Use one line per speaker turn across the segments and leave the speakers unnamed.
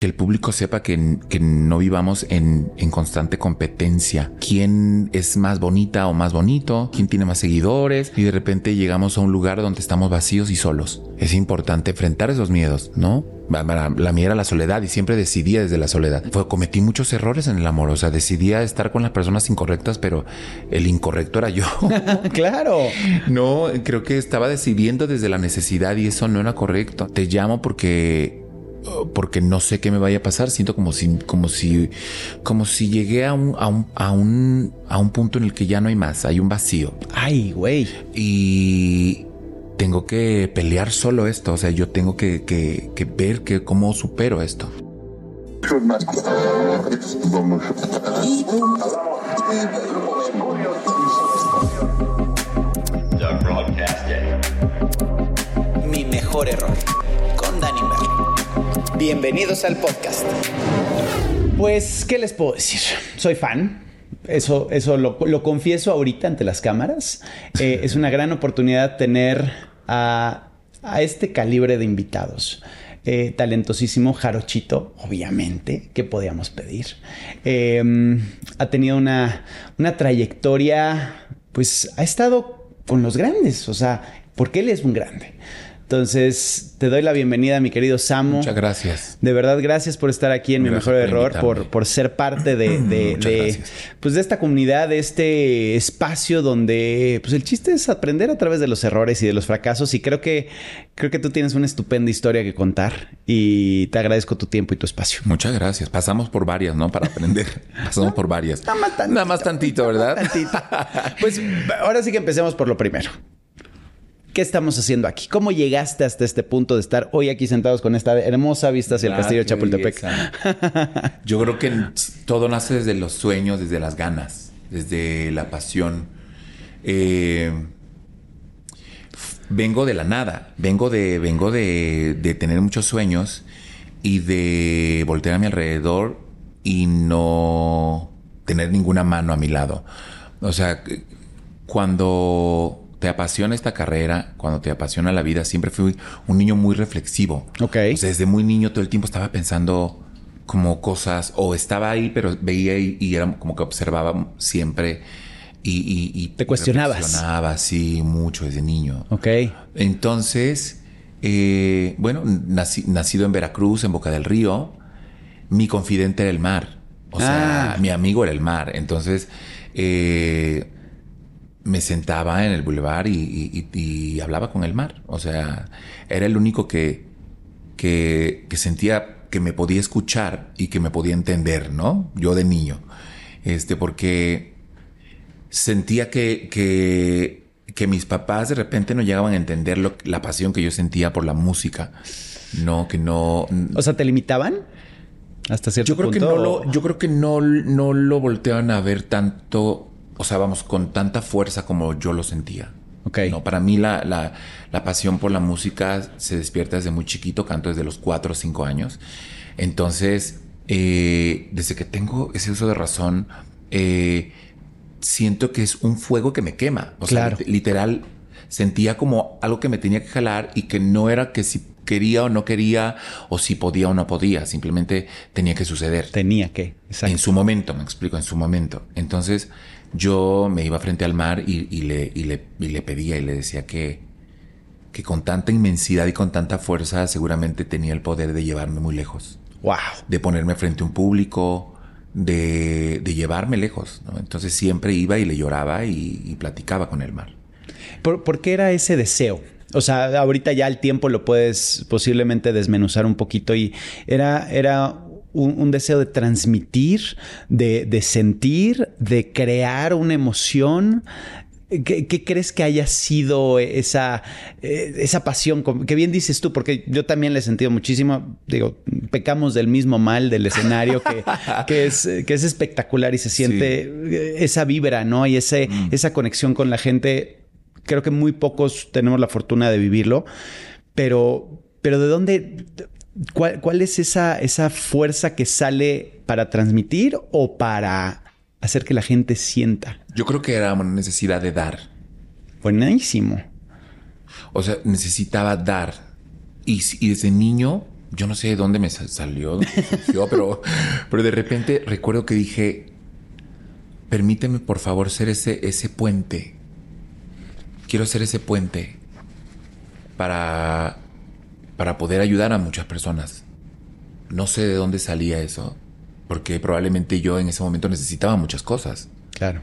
que el público sepa que, que no vivamos en, en, constante competencia. ¿Quién es más bonita o más bonito? ¿Quién tiene más seguidores? Y de repente llegamos a un lugar donde estamos vacíos y solos. Es importante enfrentar esos miedos, ¿no? La, la mía era la soledad y siempre decidía desde la soledad. Fue, cometí muchos errores en el amor. O sea, decidía estar con las personas incorrectas, pero el incorrecto era yo.
claro.
No, creo que estaba decidiendo desde la necesidad y eso no era correcto. Te llamo porque porque no sé qué me vaya a pasar. Siento como si, como si, como si llegué a un, a un, a un, a un punto en el que ya no hay más. Hay un vacío.
Ay, güey.
Y tengo que pelear solo esto. O sea, yo tengo que, que, que ver que cómo supero esto.
Mi mejor error. Bienvenidos al podcast. Pues, ¿qué les puedo decir? Soy fan. Eso, eso lo, lo confieso ahorita ante las cámaras. Eh, es una gran oportunidad tener a, a este calibre de invitados. Eh, talentosísimo Jarochito, obviamente, ¿qué podíamos pedir? Eh, ha tenido una, una trayectoria, pues ha estado con los grandes, o sea, porque él es un grande. Entonces, te doy la bienvenida, mi querido Samu.
Muchas gracias.
De verdad, gracias por estar aquí en
Gracias
Mi Mejor
por
Error, por, por ser parte de, de- pues, de esta comunidad, de este espacio donde pues, el chiste es aprender a través de los errores y de los fracasos. Y creo que, creo que tú tienes una estupenda historia que contar y te agradezco tu tiempo y tu espacio.
Muchas gracias. Pasamos por varias, ¿no? Para aprender. Pasamos por varias.
Nada más tantito.
Nada más tantito, ¿verdad?
Tantito. Pues ahora sí que empecemos por lo primero. ¿Qué estamos haciendo aquí? ¿Cómo llegaste hasta este punto de estar hoy aquí sentados con esta hermosa vista hacia el castillo de Chapultepec?
Yo creo que todo nace desde los sueños, desde las ganas, desde la pasión. Eh, vengo de la nada, vengo de, vengo de, de tener muchos sueños y de voltear a mi alrededor y no tener ninguna mano a mi lado. O sea, cuando te apasiona esta carrera, cuando te apasiona la vida, siempre fui un niño muy reflexivo.
Ok.
O sea, desde muy niño todo el tiempo estaba pensando como cosas, o estaba ahí, pero veía y, y era como que observaba siempre y... y- y
Te cuestionabas.
reflexionaba, sí, mucho desde niño.
Ok.
Entonces, eh, bueno, nací- nacido en Veracruz, en Boca del Río, mi confidente era el mar. O sea,
Ah.
mi amigo era el mar. Entonces, eh, me sentaba en el bulevar y, y- y- y hablaba con el mar. O sea, era el único que, que, que sentía que me podía escuchar y que me podía entender, ¿no? Yo de niño. Este, porque sentía que, que, que mis papás de repente no llegaban a entender lo- la pasión que yo sentía por la música. No, que no.
O sea, ¿te limitaban? Hasta cierto
Yo creo que
punto.
no lo, yo creo que no, no lo volteaban a ver tanto, o sea, vamos, con tanta fuerza como yo lo sentía.
Ok.
No, para mí la, la, la pasión por la música se despierta desde muy chiquito, canto desde los 4 o 5 años. Entonces, eh, desde que tengo ese uso de razón, eh, siento que es un fuego que me quema. O
Claro.
sea, lit- literal, sentía como algo que me tenía que jalar y que no era que si quería o no quería, o si podía o no podía, simplemente tenía que suceder.
Tenía que. Exacto.
En su momento, me explico, en su momento. Entonces yo me iba frente al mar y, y le, y, le, y le pedía y le decía que, que con tanta inmensidad y con tanta fuerza seguramente tenía el poder de llevarme muy lejos,
Wow.
de ponerme frente a un público, de, de llevarme lejos. ¿no? Entonces siempre iba y le lloraba y, y platicaba con el mar.
¿Por, por qué era ese deseo? O sea, ahorita ya el tiempo lo puedes posiblemente desmenuzar un poquito y era, era un, un deseo de transmitir, de, de sentir, de crear una emoción. ¿Qué, qué crees que haya sido esa, eh, esa pasión? Que bien dices tú, porque yo también le he sentido muchísimo. Digo, pecamos del mismo mal del escenario que, que, es, que es espectacular y se siente eh, esa vibra, ¿no? Y ese, esa conexión con la gente. Creo que muy pocos tenemos la fortuna de vivirlo, pero, pero ¿de dónde? ¿Cuál, cuál es esa, esa fuerza que sale para transmitir o para hacer que la gente sienta?
Yo creo que era una necesidad de dar.
Buenísimo.
O sea, necesitaba dar. Y, y desde niño yo no sé de dónde me salió, pero, pero de repente recuerdo que dije, permíteme por favor ser ese, ese puente. Quiero ser ese puente para, para poder ayudar a muchas personas. No sé de dónde salía eso, porque probablemente yo en ese momento necesitaba muchas cosas.
Claro.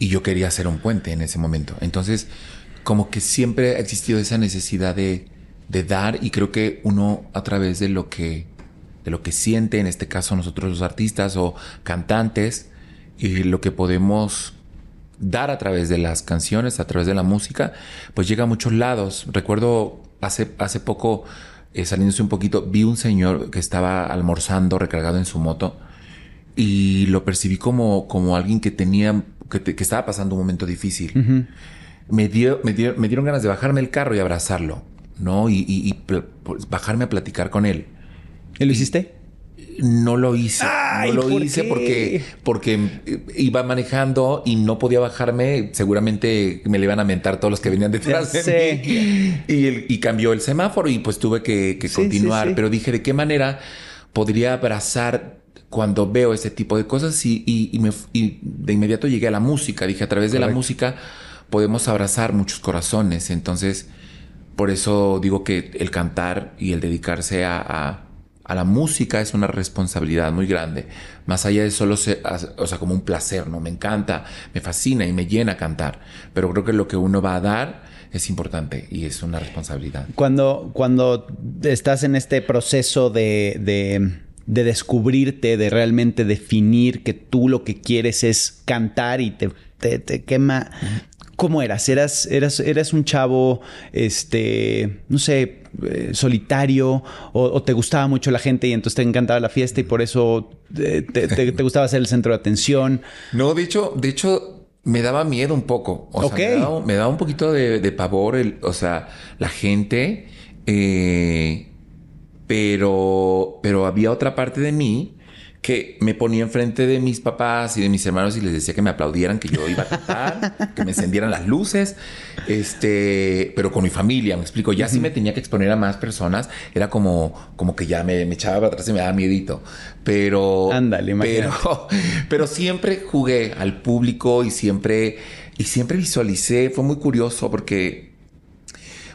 Y yo quería ser un puente en ese momento. Entonces, como que siempre ha existido esa necesidad de, de dar y creo que uno a través de lo que de lo que siente, en este caso nosotros los artistas o cantantes, y lo que podemos dar a través de las canciones, a través de la música, pues llega a muchos lados. Recuerdo hace, hace poco, eh, saliéndose un poquito, vi un señor que estaba almorzando recargado en su moto y lo percibí como, como alguien que tenía, que, estaba pasando un momento difícil. me, dio, me, me dieron ganas de bajarme el carro y abrazarlo, ¿no? Y, y, pues, bajarme a platicar con él.
¿Y lo hiciste?
No lo hice. no lo hice porque, porque iba manejando y no podía bajarme. Seguramente me le iban a mentar todos los que venían detrás de mí. Y, y, cambió el semáforo y pues tuve que, continuar. Pero dije, ¿de qué manera podría abrazar cuando veo ese tipo de cosas? Y, y, me, y de inmediato llegué a la música. Dije, a través de la música podemos abrazar muchos corazones. Entonces, por eso digo que el cantar y el dedicarse a a la música es una responsabilidad muy grande, más allá de solo ser, o sea, como un placer, ¿no? Me encanta, me fascina y me llena cantar, pero creo que lo que uno va a dar es importante y es una responsabilidad.
Cuando, cuando estás en este proceso de, de, de descubrirte, de realmente definir que tú lo que quieres es cantar y te, te, quema, ¿cómo eras? ¿Eras, eras? ¿Eras un chavo, este, no sé, eh, solitario o, te gustaba mucho la gente y entonces te encantaba la fiesta y por eso eh, te, gustaba ser el centro de atención.
No, de hecho, de hecho, me daba miedo un poco. O sea, me daba, un poquito de, pavor, el, o sea, la gente. Eh, pero, pero había otra parte de mí que me ponía enfrente de mis papás y de mis hermanos y les decía que me aplaudieran, que yo iba a cantar, que me encendieran las luces, este, pero con mi familia, me explico, ya si me tenía que exponer a más personas, era como, como que ya me, echaba para atrás y me daba miedito, pero,
Ándale,
pero, pero siempre jugué al público y siempre, y siempre visualicé, fue muy curioso porque,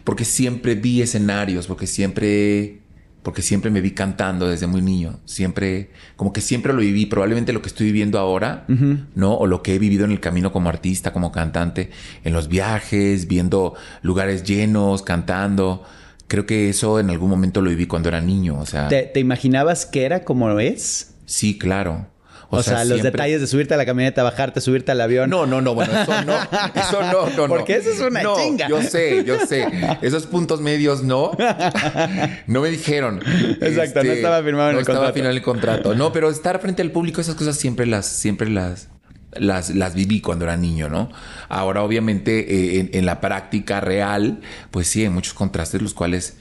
porque siempre vi escenarios, porque siempre porque siempre me vi cantando desde muy niño, siempre, como que siempre lo viví, probablemente lo que estoy viviendo ahora, ¿no? O lo que he vivido en el camino como artista, como cantante, en los viajes, viendo lugares llenos, cantando. Creo que eso en algún momento lo viví cuando era niño, o sea.
¿Te, te imaginabas que era como es?
Sí, claro.
O, sea, los detalles de subirte a la camioneta, bajarte, subirte al avión.
No, no, no, bueno, eso no. Eso no, no, no.
Porque eso es una no, chinga.
Yo sé, yo sé. Esos puntos medios no. No me dijeron.
Exacto, no este, estaba firmado en el contrato. No estaba
firmado en el contrato. No, pero estar frente al público, esas cosas siempre las, siempre las, las, las viví cuando era niño, ¿no? Ahora, obviamente, eh, en, la práctica real, pues sí, hay muchos contrastes los cuales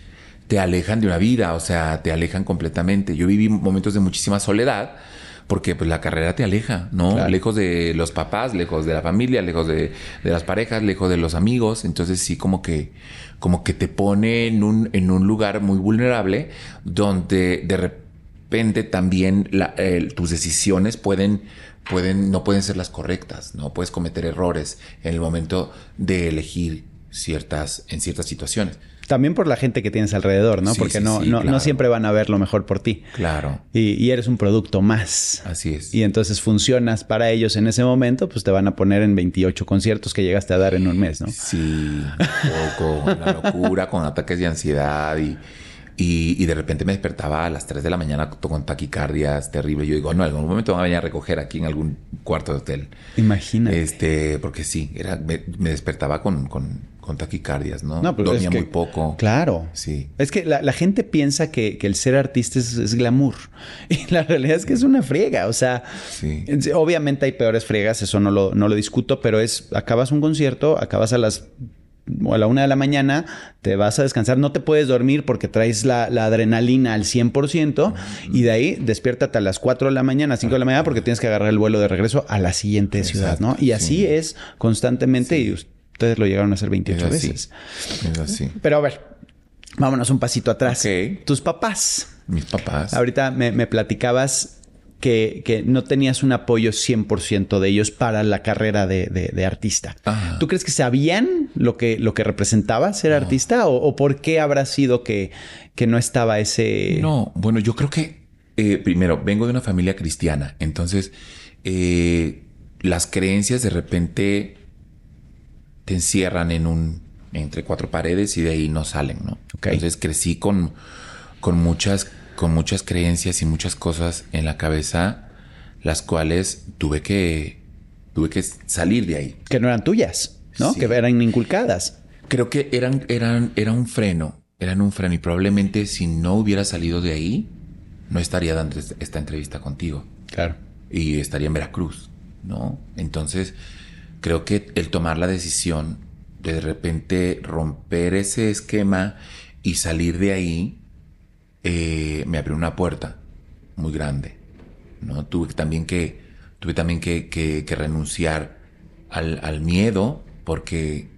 te alejan de una vida, o sea, te alejan completamente. Yo viví momentos de muchísima soledad porque pues la carrera te aleja, ¿no? Lejos de los papás, lejos de la familia, lejos de, las parejas, lejos de los amigos, entonces sí como que como que te pone en un, en un lugar muy vulnerable donde de repente también tus decisiones pueden pueden no pueden ser las correctas, no puedes cometer errores en el momento de elegir ciertas en ciertas situaciones.
También por la gente que tienes alrededor, ¿no? Porque no, no, no, siempre van a ver lo mejor por ti.
Claro.
Y, eres un producto más.
Así es.
Y entonces funcionas para ellos en ese momento, pues te van a poner en 28 conciertos que llegaste a dar en un mes, ¿no?
Sí, poco, la locura, con ataques de ansiedad y, y, de repente me despertaba a las 3 de la mañana con taquicardias terribles. Yo digo, no, en algún momento van a venir a recoger aquí en algún cuarto de hotel.
Imagínate.
Este, porque sí, era, me, despertaba con con taquicardias, ¿no? no pero Dormía muy poco.
Claro.
Sí.
Es que la, gente piensa que, el ser artista es, glamour. Y la realidad es que es una friega. O sea, sí. obviamente hay peores friegas, eso no lo, no lo discuto, pero es, acabas un concierto, acabas a las o a la una de la mañana, te vas a descansar, no te puedes dormir porque traes la, adrenalina al 100% y de ahí despiértate a las 4 de la mañana, 5 de la mañana porque tienes que agarrar el vuelo de regreso a la siguiente ciudad, ¿no? Y así es constantemente y Ustedes lo llegaron a hacer 28 veces.
Es así.
Pero a ver, Vámonos un pasito atrás. Tus papás.
Mis papás.
Ahorita me, me platicabas que, que no tenías un apoyo 100% de ellos para la carrera de, de- de artista.
Ajá.
¿Tú crees que sabían lo que, lo que representaba ser artista? ¿O, o por qué habrá sido que, que no estaba ese...
No, bueno, yo creo que eh, primero vengo de una familia cristiana, entonces eh, las creencias de repente te encierran en un entre cuatro paredes y de ahí no salen, ¿no?
Ok.
Entonces crecí con, con muchas con muchas creencias y muchas cosas en la cabeza, las cuales tuve que tuve que salir de ahí.
Que no eran tuyas, ¿no?
Sí.
Que eran inculcadas.
Creo que eran, eran, era un freno, eran un freno y probablemente si no hubiera salido de ahí, no estaría dando est- esta entrevista contigo
Claro.
y estaría en Veracruz, ¿no? Entonces, creo que el tomar la decisión de de repente romper ese esquema y salir de ahí, eh, me abrió una puerta muy grande, ¿no? Tuve también que, tuve también que, que- que renunciar al, al miedo porque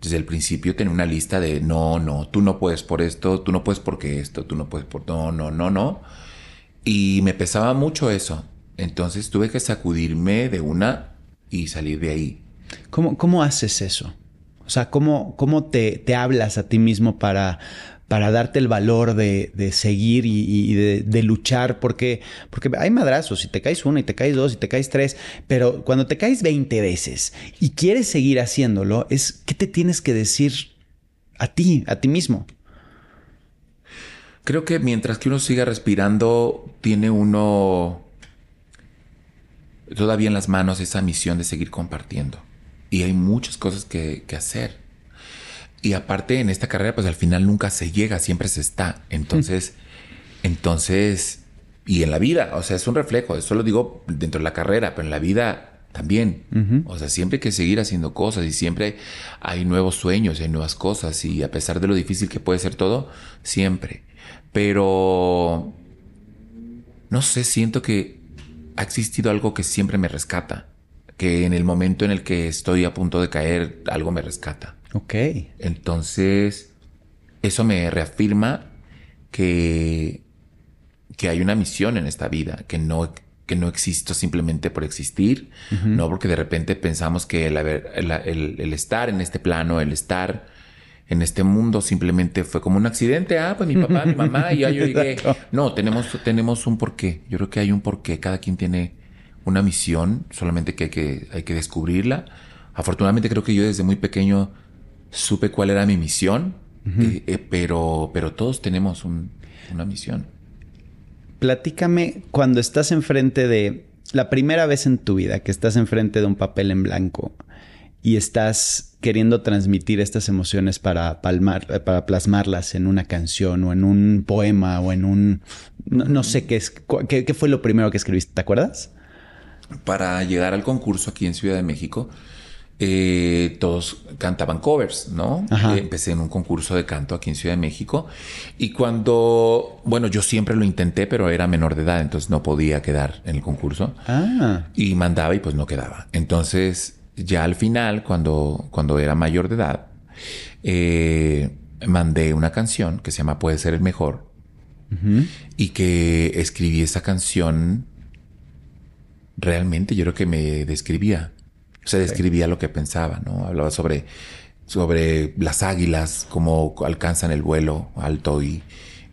desde el principio tenía una lista de no, no, tú no puedes por esto, tú no puedes porque esto, tú no puedes por no, no, no, no. Y me pesaba mucho eso. Entonces tuve que sacudirme de una y salir de ahí.
¿Cómo, cómo haces eso? O sea, ¿cómo, cómo te, te hablas a ti mismo para, para darte el valor de, de seguir y, de, luchar? Porque, porque hay madrazos, y te caes una, y te caes dos, y te caes tres, pero cuando te caes 20 veces y quieres seguir haciéndolo, es ¿qué te tienes que decir a ti, a ti mismo?
Creo que mientras que uno siga respirando, tiene uno todavía en las manos esa misión de seguir compartiendo. Y hay muchas cosas que, que hacer. Y aparte en esta carrera, pues al final nunca se llega, siempre se está. Entonces, entonces, y en la vida, o sea, es un reflejo, eso lo digo dentro de la carrera, pero en la vida también. O sea, siempre hay que seguir haciendo cosas y siempre hay nuevos sueños, hay nuevas cosas y a pesar de lo difícil que puede ser todo, siempre. Pero, no sé, siento que ha existido algo que siempre me rescata, que en el momento en el que estoy a punto de caer, algo me rescata.
Ok.
Entonces, eso me reafirma que, que hay una misión en esta vida, que no, que no existo simplemente por existir, no porque de repente pensamos que el, haber- el- el- el estar en este plano, el estar en este mundo simplemente fue como un accidente. Ah, pues mi papá, mi mamá, y ya yo llegué. No, tenemos, tenemos un porqué. Yo creo que hay un porqué. Cada quien tiene una misión, solamente que hay que, hay que descubrirla. Afortunadamente creo que yo desde muy pequeño supe cuál era mi misión, eh, eh, pero, pero todos tenemos un- una misión.
Platícame cuando estás enfrente de la primera vez en tu vida que estás enfrente de un papel en blanco y estás queriendo transmitir estas emociones para palmar, para plasmarlas en una canción o en un poema o en un no, no sé qué es qué fue lo primero que escribiste, ¿te acuerdas?
Para llegar al concurso aquí en Ciudad de México, eh, todos cantaban covers, ¿no?
Ajá.
Eh, empecé en un concurso de canto aquí en Ciudad de México y cuando, bueno, yo siempre lo intenté, pero era menor de edad, entonces no podía quedar en el concurso.
Ah,
y mandaba y pues no quedaba. Entonces, ya al final, cuando, cuando era mayor de edad, eh, mandé una canción que se llama Puede ser el mejor y que escribí esa canción realmente yo creo que me describía. O sea, describía lo que pensaba, ¿no? Hablaba sobre, sobre las águilas, cómo alcanzan el vuelo alto y,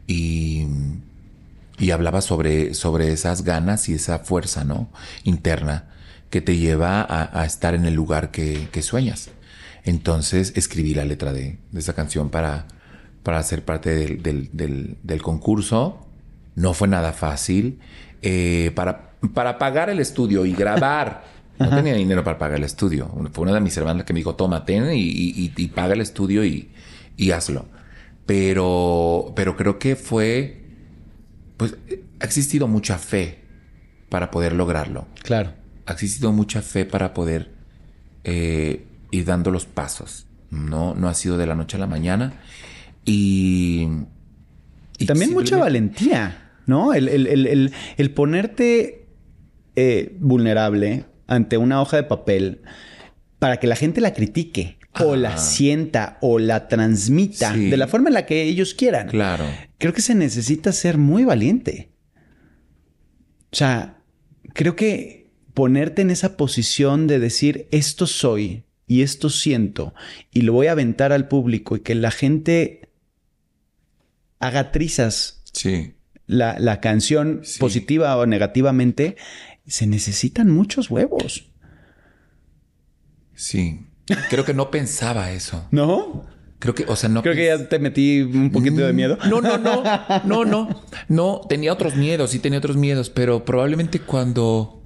y, y hablaba sobre, sobre esas ganas y esa fuerza, ¿no? Interna que te lleva a, a estar en el lugar que, que sueñas. Entonces escribí la letra de, de esa canción para, para ser parte del, del, del- del concurso. No fue nada fácil. Eh, para, para pagar el estudio y grabar. No tenía dinero para pagar el estudio. Fue una de mis hermanas que me dijo, toma, ten y, y- y paga el estudio y, y hazlo. Pero, pero creo que fue, pues, ha existido mucha fe para poder lograrlo
claro.
ha existido mucha fe para poder eh, ir dando los pasos. No, no ha sido de la noche a la mañana. Y,
Y también mucha valentía, ¿no? El- el- el- el ponerte eh, vulnerable ante una hoja de papel para que la gente la critique. o la sienta o la transmita de la forma en la que ellos quieran.
Claro.
Creo que se necesita ser muy valiente. O sea, creo que ponerte en esa posición de decir esto soy y esto siento y lo voy a aventar al público y que la gente haga trizas.
Sí.
La, la canción positiva o negativamente, se necesitan muchos huevos.
Sí. Creo que no pensaba eso.
¿No?
Creo que, o sea, no.
Creo que ya te metí un poquito de miedo.
No, no, no. No, no. No, tenía otros miedos, sí tenía otros miedos, pero probablemente cuando.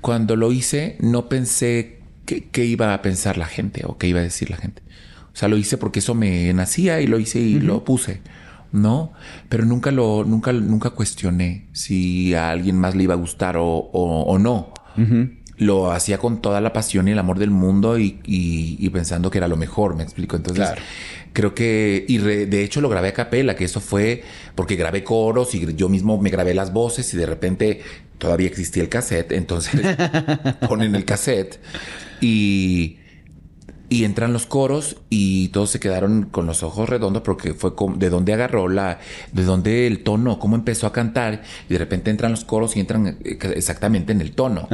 Cuando lo hice, no pensé qué iba a pensar la gente o qué iba a decir la gente. O sea, lo hice porque eso me nacía y lo hice y lo puse. ¿No? Pero nunca lo, nunca, nunca cuestioné si a alguien más le iba a gustar o, o, no lo hacía con toda la pasión y el amor del mundo y, y, pensando que era lo mejor, me explico. Entonces, creo que, y de hecho lo grabé a capela, que eso fue porque grabé coros y yo mismo me grabé las voces y de repente todavía existía el cassette, entonces ponen el cassette y y entran los coros y todos se quedaron con los ojos redondos porque fue de dónde agarró la, de dónde el tono, cómo empezó a cantar y de repente entran los coros y entran eh, exactamente en el tono.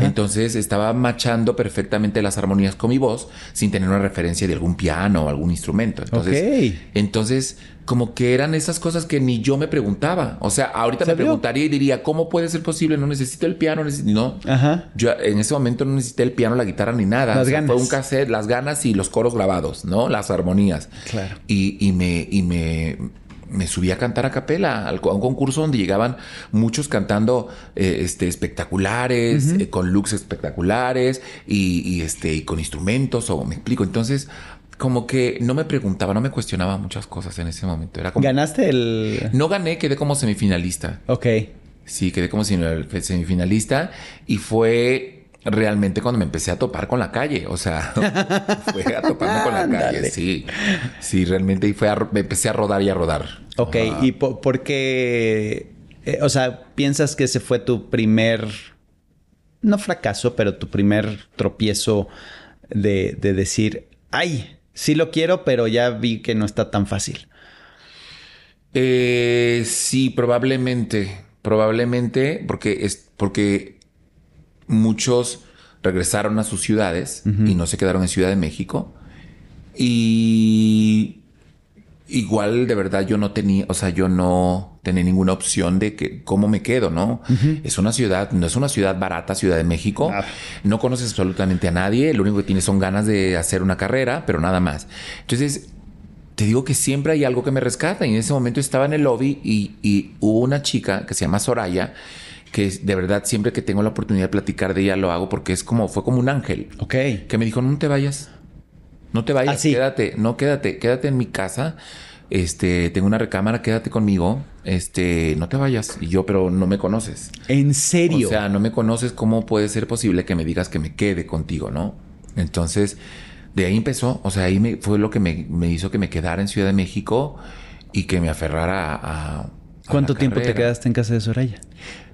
Entonces estaba machando perfectamente las armonías con mi voz sin tener una referencia de algún piano o algún instrumento. Entonces, entonces como que eran esas cosas que ni yo me preguntaba. O sea, ahorita me preguntaría y diría, ¿cómo puede ser posible? No necesito el piano, no. Ajá. Yo en ese momento no necesité el piano, la guitarra ni nada. Las ganas. Fue un cassette, las ganas y los coros grabados, ¿no? Las armonías.
Claro.
Y, y me, y me, me subí a cantar a capela a un concurso donde llegaban muchos cantando eh, este, espectaculares, eh, con looks espectaculares y, y, este, y con instrumentos, o me explico. Entonces, como que no me preguntaba, no me cuestionaba muchas cosas en ese momento. Era como...
¿Ganaste el...?
No gané, quedé como semifinalista.
Ok.
Sí, quedé como semifinalista y fue realmente cuando me empecé a topar con la calle. O sea, fue a toparme con la calle. Sí, sí, realmente y fue me empecé a rodar y a rodar.
Ok, ¿y por, qué? Eh, o sea, ¿piensas que ese fue tu primer, no fracaso, pero tu primer tropiezo de, de decir, ay, sí lo quiero, pero ya vi que no está tan fácil.
Eh, sí, probablemente. Probablemente, porque es porque muchos regresaron a sus ciudades y no se quedaron en Ciudad de México. Y igual de verdad yo no tenía, o sea, yo no tenía ninguna opción de que cómo me quedo, ¿no? Es una ciudad, no es una ciudad barata, Ciudad de México. No conoces absolutamente a nadie, lo único que tienes son ganas de hacer una carrera, pero nada más. Entonces, te digo que siempre hay algo que me rescata y en ese momento estaba en el lobby y, y hubo una chica que se llama Soraya que de verdad siempre que tengo la oportunidad de platicar de ella lo hago porque es como fue como un ángel.
Ok.
Que me dijo, "No te vayas. No te vayas, ah, quédate, no quédate, quédate en mi casa. Este, tengo una recámara, quédate conmigo. Este, no te vayas. Y yo, pero no me conoces.
¿En serio?
O sea, no me conoces, ¿cómo puede ser posible que me digas que me quede contigo, no? Entonces, de ahí empezó, o sea, ahí me, fue lo que me, hizo que me quedara en Ciudad de México y que me aferrara a...
¿Cuánto tiempo te quedaste en casa de Soraya?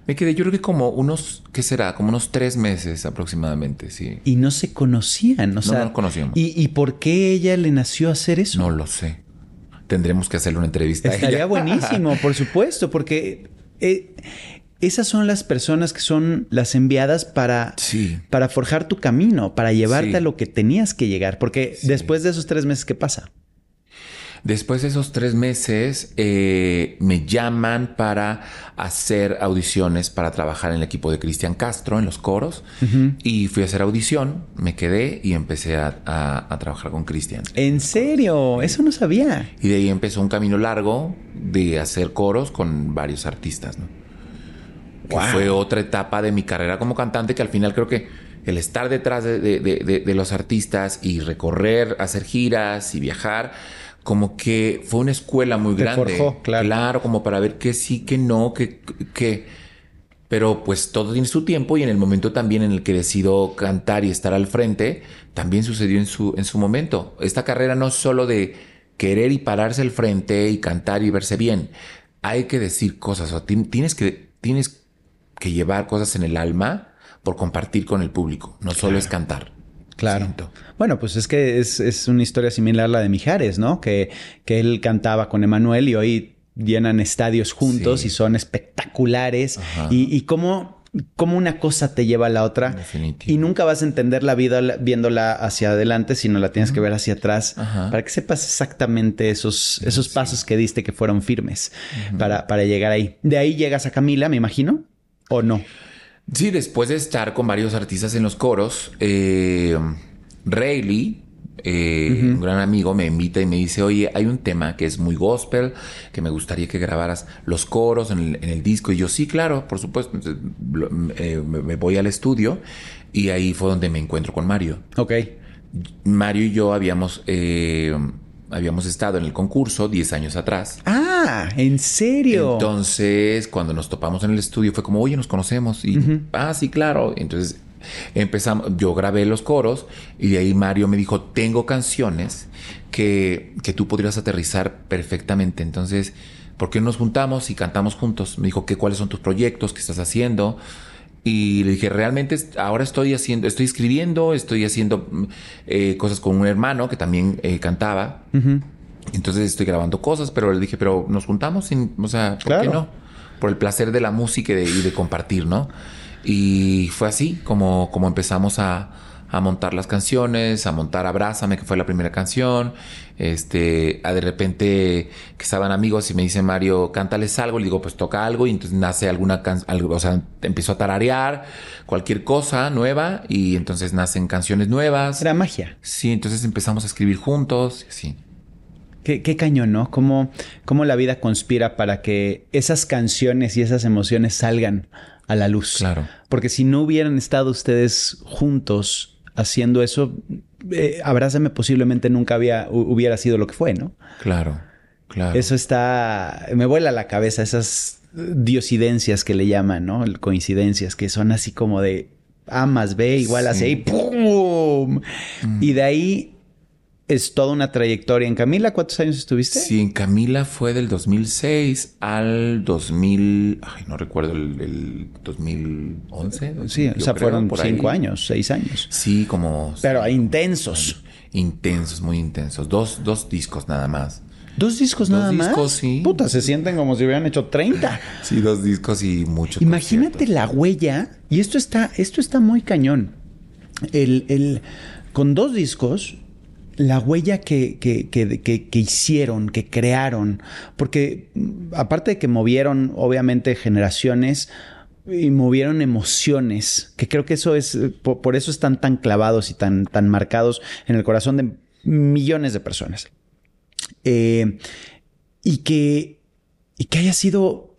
Me quedé, yo creo que como unos, ¿qué será? Como unos tres meses aproximadamente, sí.
Y no se conocían, o no, sea.
No nos conocíamos.
¿y, por qué ella le nació hacer eso?
No lo sé. Tendremos que hacerle una entrevista.
Estaría buenísimo, por supuesto, porque eh, esas son las personas que son las enviadas para, para forjar tu camino, para llevarte a lo que tenías que llegar. Porque después de esos tres meses, ¿qué pasa?
Después de esos tres meses eh, me llaman para hacer audiciones para trabajar en el equipo de Cristian Castro en los coros y fui a hacer audición, me quedé y empecé a, trabajar con Cristian.
¿En serio? Eso no sabía.
Y de ahí empezó un camino largo de hacer coros con varios artistas. ¿no? fue otra etapa de mi carrera como cantante que al final creo que el estar detrás de los artistas y recorrer, hacer giras y viajar como que fue una escuela muy grande. claro. claro. como para ver que sí, que no, que, que... Pero pues todo tiene su tiempo y en el momento también en el que decido cantar y estar al frente, también sucedió en su, en su momento. Esta carrera no es solo de querer y pararse al frente y cantar y verse bien. Hay que decir cosas, o tienes que, tienes que llevar cosas en el alma por compartir con el público. No solo es cantar.
Claro. Bueno, pues es que es, una historia similar a la de Mijares, ¿no? Que, que él cantaba con Emanuel y hoy llenan estadios juntos y son espectaculares. Y, y cómo cómo una cosa te lleva a la otra. Y nunca vas a entender la vida viéndola hacia adelante, sino la tienes que ver hacia atrás para que sepas exactamente esos, esos pasos que diste que fueron firmes para, para llegar ahí. De ahí llegas a Camila, me imagino, ¿o no?
Sí, después de estar con varios artistas en los coros, eh, Rayleigh eh, un gran amigo me invita y me dice, oye, hay un tema que es muy gospel, que me gustaría que grabaras los coros en el, disco. Y yo, sí, claro, por supuesto. Eh, me voy al estudio y ahí fue donde me encuentro con Mario.
Ok.
Mario y yo habíamos... Eh, habíamos estado en el concurso 10 años atrás.
Ah, ¿en serio?
Entonces, cuando nos topamos en el estudio, fue como, oye, nos conocemos. Y, ah, sí, claro. Entonces, Empezamos, yo grabé los coros y de ahí Mario me dijo, tengo canciones que, que tú podrías aterrizar perfectamente. Entonces, ¿por qué nos juntamos y cantamos juntos? Me dijo, ¿qué, ¿cuáles son tus proyectos? ¿Qué estás haciendo? Y le dije, realmente ahora estoy haciendo, estoy escribiendo, estoy haciendo eh, cosas con un hermano que también eh, cantaba. Entonces estoy grabando cosas, pero le dije, pero nos juntamos, sin, o sea, ¿por qué no? Por el placer de la música y de, y de compartir, ¿no? Y fue así como, como empezamos a, a montar las canciones, a montar Abrázame, que fue la primera canción. Este, a de repente que estaban amigos y me dice Mario, cántales algo, le digo, pues toca algo, y entonces nace alguna canción, o sea, empezó a tararear cualquier cosa nueva, y entonces nacen canciones nuevas.
Era magia.
Sí, entonces empezamos a escribir juntos, sí.
Qué, qué, cañón, ¿no? Cómo, cómo la vida conspira para que esas canciones y esas emociones salgan a la luz.
Claro.
Porque si no hubieran estado ustedes juntos haciendo eso, eh, Abrázame posiblemente nunca había, hubiera sido lo que fue, ¿no?
Claro, claro.
Eso está, me vuela la cabeza esas diosidencias que le llaman, ¿no? Coincidencias que son así como de A más B igual a C y ¡pum! Mm. Y de ahí es toda una trayectoria. ¿En Camila cuántos años estuviste?
Sí, en Camila fue del 2006 al 2000, ay, no recuerdo, el, 2011.
Sí, o sea, fueron cinco años, seis años.
Sí, como...
Pero intensos.
Intensos, muy intensos. Dos, dos discos nada más.
¿Dos discos nada más? Dos discos,
sí.
Puta, se sienten como si hubieran hecho 30.
Sí, dos discos y mucho.
Imagínate la huella. Y esto está, esto está muy cañón. El, el, con dos discos, la huella que, que, que, hicieron, que crearon, porque mm, aparte de que movieron obviamente generaciones y movieron emociones, que creo que eso es, eh, por, eso están tan clavados y tan, tan marcados en el corazón de millones de personas. Eh, y, que, y que haya sido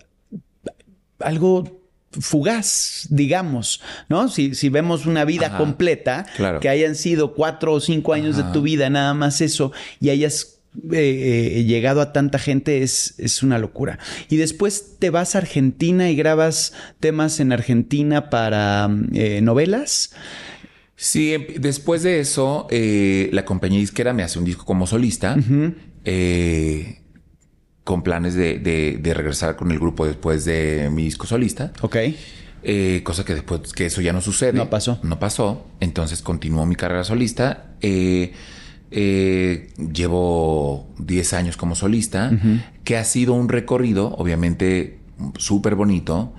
algo fugaz, digamos, ¿no? Si, si vemos una vida completa, que hayan sido cuatro o cinco años de tu vida, nada más eso, y hayas eh, eh, llegado a tanta gente, es, es una locura. Y después te vas a Argentina y grabas temas en Argentina para eh, novelas.
Sí, em, después de eso, la compañía disquera me hace un disco como solista con planes de, de, regresar con el grupo después de mi disco solista.
Ok.
Eh, cosa que después que eso ya no sucede.
No pasó.
No pasó. Entonces continuó mi carrera solista. Eh, eh, llevo 10 años como solista, que ha sido un recorrido, obviamente, súper bonito,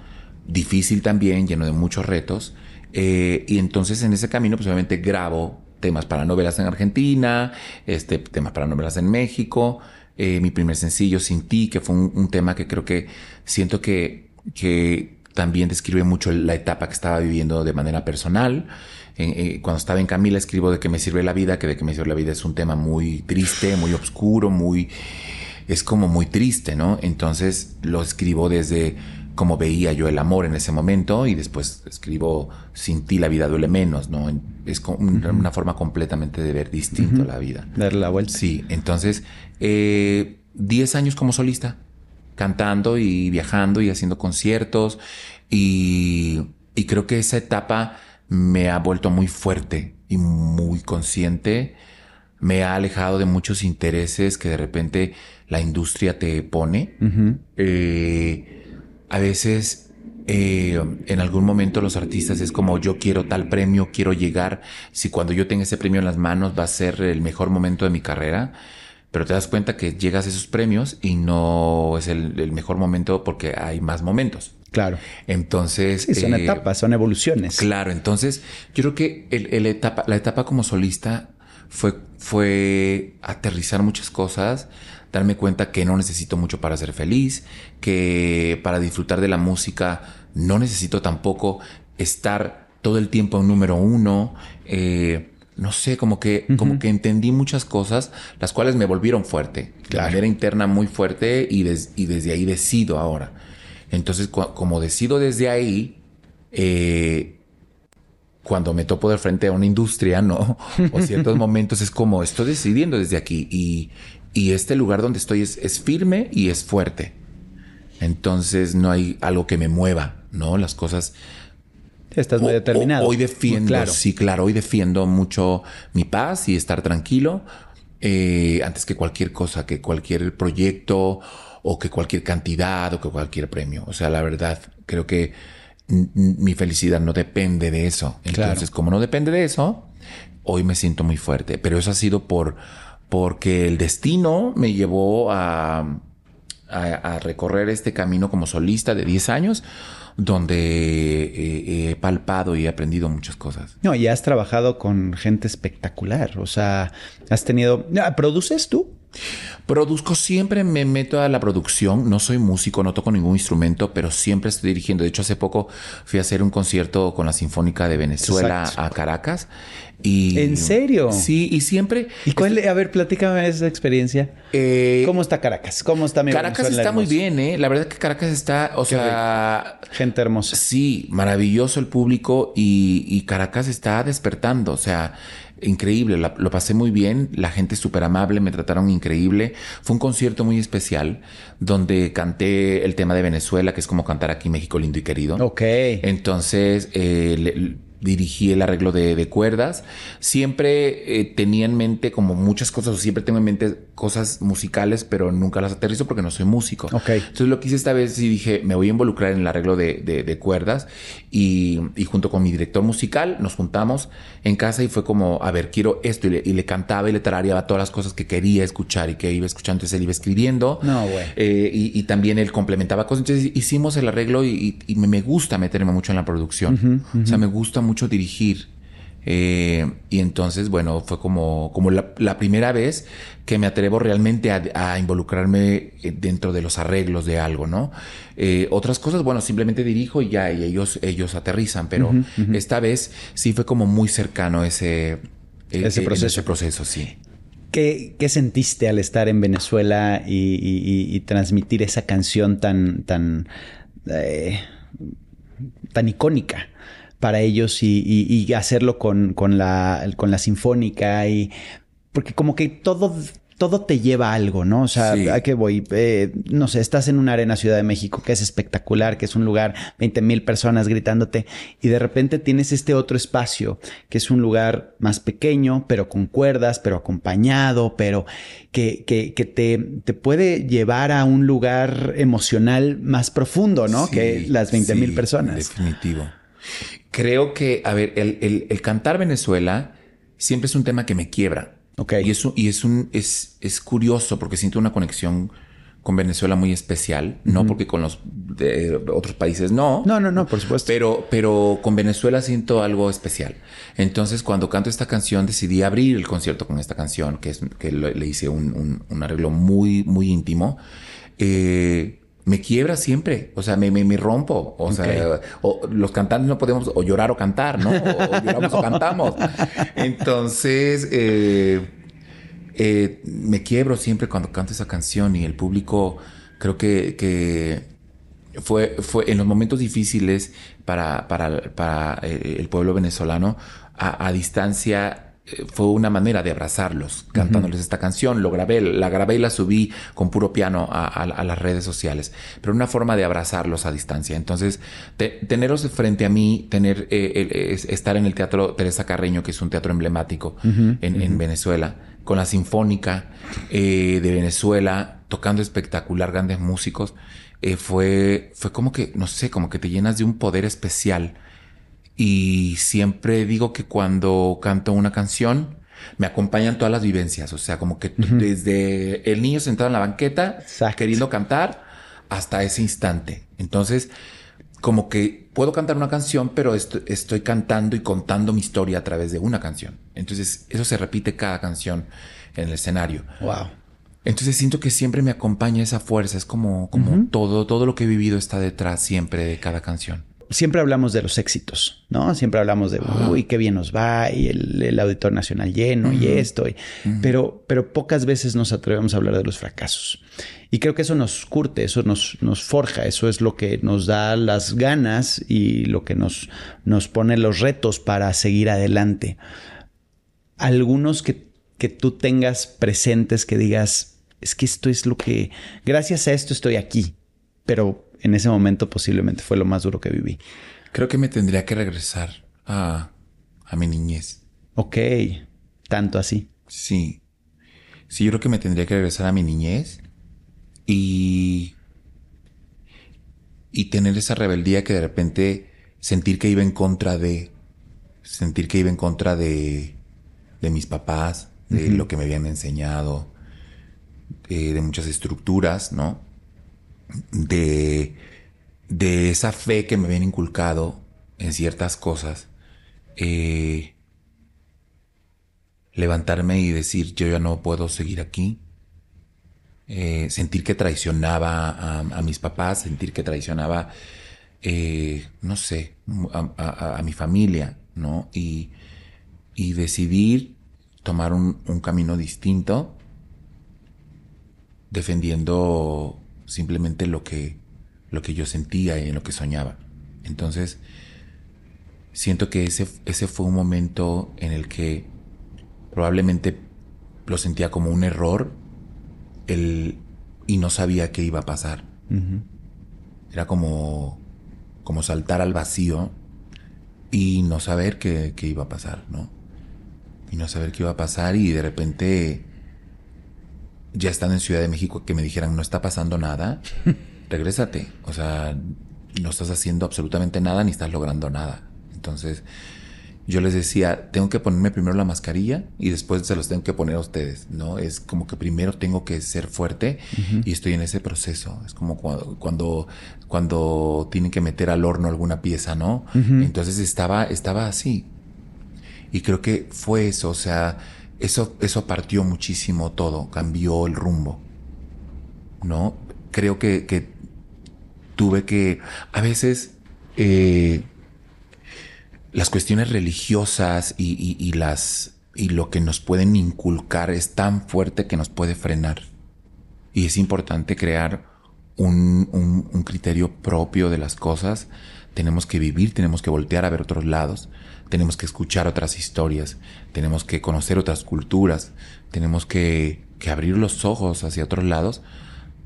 difícil también, lleno de muchos retos. y entonces en ese camino, pues obviamente grabo temas para novelas en Argentina, este, temas para novelas en México. Eh, mi primer sencillo, Sin ti, que fue un, tema que creo que siento que, que también describe mucho la etapa que estaba viviendo de manera personal. Eh, cuando estaba en Camila escribo de que me sirve la vida, que de que me sirve la vida es un tema muy triste, muy oscuro, muy... es como muy triste, ¿no? Entonces lo escribo desde como veía yo el amor en ese momento y después escribo sin ti la vida duele menos, ¿no? Es una forma completamente de ver distinto la vida.
Dar la vuelta.
Sí, entonces, eh, 10 años como solista, cantando y viajando y haciendo conciertos y, y creo que esa etapa me ha vuelto muy fuerte y muy consciente, me ha alejado de muchos intereses que de repente la industria te pone. eh, a veces eh, en algún momento los artistas es como yo quiero tal premio, quiero llegar, si cuando yo tenga ese premio en las manos va a ser el mejor momento de mi carrera, pero te das cuenta que llegas a esos premios y no es el, mejor momento porque hay más momentos.
Claro.
Entonces.
Sí, son eh, etapas, son evoluciones.
Claro, entonces yo creo que el, etapa, la etapa como solista fue, fue aterrizar muchas cosas, darme cuenta que no necesito mucho para ser feliz, que para disfrutar de la música no necesito tampoco estar todo el tiempo en número uno. Eh, no sé, como que, como que entendí muchas cosas, las cuales me volvieron fuerte, de manera interna muy fuerte y, y desde ahí decido ahora. Entonces, como decido desde ahí, eh, cuando me topo de frente a una industria, ¿no? O ciertos momentos es como, estoy decidiendo desde aquí y, y este lugar donde estoy es, es, firme y es fuerte. Entonces no hay algo que me mueva, ¿no? Las cosas
Estás muy determinado.
hoy defiendo, claro. sí, claro, hoy defiendo mucho mi paz y estar tranquilo eh, antes que cualquier cosa, que cualquier proyecto o que cualquier cantidad o que cualquier premio. O sea, la verdad, creo que mi felicidad no depende de eso. Entonces, como no depende de eso, hoy me siento muy fuerte. Pero eso ha sido por porque el destino me llevó a, recorrer este camino como solista de 10 años donde eh, he palpado y he aprendido muchas cosas.
No, y has trabajado con gente espectacular. O sea, has tenido. ¿Produces tú?
Produzco siempre, me meto a la producción. No soy músico, no toco ningún instrumento, pero siempre estoy dirigiendo. De hecho, hace poco fui a hacer un concierto con la Sinfónica de Venezuela a Caracas. Y,
¿En serio?
Sí, y siempre.
¿Y cuál, a ver, platícame esa experiencia. Eh, ¿Cómo está Caracas? ¿Cómo está mi
Caracas está muy bien, ¿eh? La verdad que Caracas está, o sea.
Gente hermosa.
Sí, maravilloso el público y, y Caracas está despertando. O sea, increíble, lo pasé muy bien, la gente súper amable, me trataron increíble. Fue un concierto muy especial donde canté el tema de Venezuela, que es como cantar aquí México lindo y querido.
Ok.
Entonces, eh, dirigí el arreglo de, cuerdas. Siempre eh, tenía en mente como muchas cosas, o siempre tengo en mente cosas musicales, pero nunca las aterrizo porque no soy músico. Entonces lo que hice esta vez y dije, me voy a involucrar en el arreglo de, cuerdas y, junto con mi director musical nos juntamos en casa y fue como, a ver, quiero esto y le, cantaba y le tarareaba todas las cosas que quería escuchar y que iba escuchando, entonces él iba escribiendo.
No, güey.
Eh, y, también él complementaba cosas. Entonces hicimos el arreglo y, me, gusta meterme mucho en la producción. O sea, me gusta mucho dirigir. Eh, y entonces, bueno, fue como, como la, primera vez que me atrevo realmente a, involucrarme eh, dentro de los arreglos de algo, ¿no? Eh, otras cosas, bueno, simplemente dirijo y ya, y ellos, ellos aterrizan, pero esta vez sí fue como muy cercano ese,
ese proceso.
Ese proceso, sí.
¿Qué, ¿Qué, sentiste al estar en Venezuela y, transmitir esa canción tan, tan, tan icónica? Para ellos y, hacerlo con, la, con la sinfónica y porque como que todo todo te lleva a algo, ¿no? O sea, ¿a qué voy? Eh, no sé, estás en una arena Ciudad de México que es espectacular, que es un lugar, 20 mil personas gritándote, y de repente tienes este otro espacio, que es un lugar más pequeño, pero con cuerdas, pero acompañado, pero que, que, que te, te puede llevar a un lugar emocional más profundo, ¿no? que las 20 mil personas.
Definitivo. Creo que, a ver, el, el, cantar Venezuela siempre es un tema que me quiebra.
Ok.
Y es, y es un, es, es curioso porque siento una conexión con Venezuela muy especial, no porque con los de otros países no.
No, no, no, por supuesto.
Pero, pero con Venezuela siento algo especial. Entonces, cuando canto esta canción, decidí abrir el concierto con esta canción, que es que le hice un, un, un arreglo muy, muy íntimo. Eh, me quiebra siempre, o sea, me, me, rompo, o sea, los cantantes no podemos o llorar o cantar, ¿no? O, lloramos o cantamos. Entonces, eh, eh, me quiebro siempre cuando canto esa canción y el público creo que, que fue, fue en los momentos difíciles para, para, para eh, el pueblo venezolano a, a distancia fue una manera de abrazarlos cantándoles esta canción. Lo grabé, la grabé y la subí con puro piano a, las redes sociales, pero una forma de abrazarlos a distancia. Entonces, tenerlos frente a mí, tener, eh, estar en el Teatro Teresa Carreño, que es un teatro emblemático en, Venezuela, con la Sinfónica eh, de Venezuela, tocando espectacular, grandes músicos. eh, fue, fue como que, no sé, como que te llenas de un poder especial. Y siempre digo que cuando canto una canción, me acompañan todas las vivencias. O sea, como que desde el niño sentado en la banqueta, queriendo cantar, hasta ese instante. Entonces, como que puedo cantar una canción, pero estoy, cantando y contando mi historia a través de una canción. Entonces, eso se repite cada canción en el escenario.
Wow.
Entonces siento que siempre me acompaña esa fuerza. Es como, como todo, todo lo que he vivido está detrás siempre de cada canción
siempre hablamos de los éxitos, ¿no? Siempre hablamos de, uy, qué bien nos va y el, el Auditor Nacional lleno y esto, pero, pero pocas veces nos atrevemos a hablar de los fracasos. Y creo que eso nos curte, eso nos, nos forja, eso es lo que nos da las ganas y lo que nos, nos pone los retos para seguir adelante. Algunos que, que tú tengas presentes que digas, es que esto es lo que, gracias a esto estoy aquí, pero en ese momento posiblemente fue lo más duro que viví.
Creo que me tendría que regresar a, a mi niñez.
Ok, tanto así.
Sí. Sí, yo creo que me tendría que regresar a mi niñez y. y tener esa rebeldía que de repente sentir que iba en contra de. sentir que iba en contra de. de mis papás, de lo que me habían enseñado, de, de muchas estructuras, ¿no? De, de esa fe que me habían inculcado en ciertas cosas, eh, levantarme y decir yo ya no puedo seguir aquí, eh, sentir que traicionaba a, mis papás, sentir que traicionaba, eh, no sé, a, mi familia, ¿no? Y, y decidir tomar un, un camino distinto, defendiendo simplemente lo que, lo que yo sentía y en lo que soñaba. Entonces, siento que ese, ese fue un momento en el que probablemente lo sentía como un error el, y no sabía qué iba a pasar. Era como, como saltar al vacío y no saber qué, qué, iba a pasar, ¿no? Y no saber qué iba a pasar y de repente ya estando en Ciudad de México, que me dijeran, no está pasando nada, regrésate. O sea, no estás haciendo absolutamente nada ni estás logrando nada. Entonces, yo les decía, tengo que ponerme primero la mascarilla y después se los tengo que poner a ustedes, ¿no? Es como que primero tengo que ser fuerte y estoy en ese proceso. Es como cuando, cuando, cuando tienen que meter al horno alguna pieza, ¿no? Entonces estaba, estaba así. Y creo que fue eso, o sea, eso, eso partió muchísimo todo, cambió el rumbo. ¿No? Creo que, tuve que, a veces, eh, las cuestiones religiosas y, las, y lo que nos pueden inculcar es tan fuerte que nos puede frenar. Y es importante crear un, un criterio propio de las cosas. Tenemos que vivir, tenemos que voltear a ver otros lados tenemos que escuchar otras historias, tenemos que conocer otras culturas, tenemos que, abrir los ojos hacia otros lados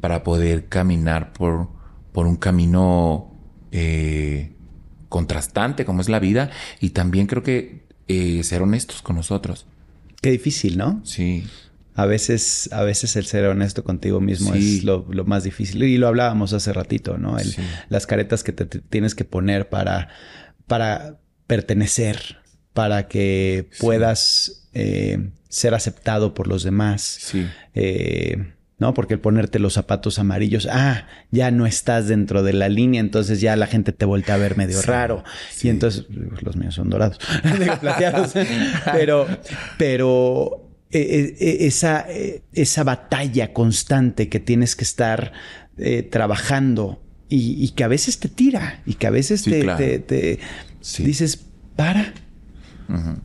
para poder caminar por, por un camino eh, contrastante como es la vida y también creo que eh, ser honestos con nosotros.
Qué difícil, ¿no?
Sí.
A veces, a veces el ser honesto contigo mismo es lo, más difícil. Y lo hablábamos hace ratito, ¿no? Las caretas que te, tienes que poner para, para pertenecer, para que puedas eh, ser aceptado por los demás.
Sí.
Eh, ¿no? Porque el ponerte los zapatos amarillos, ah, ya no estás dentro de la línea, entonces ya la gente te vuelve a ver medio raro. Y entonces, los míos son dorados, plateados. pero, pero eh, esa, esa batalla constante que tienes que estar trabajando y, que a veces te tira y que a veces te, dices, para.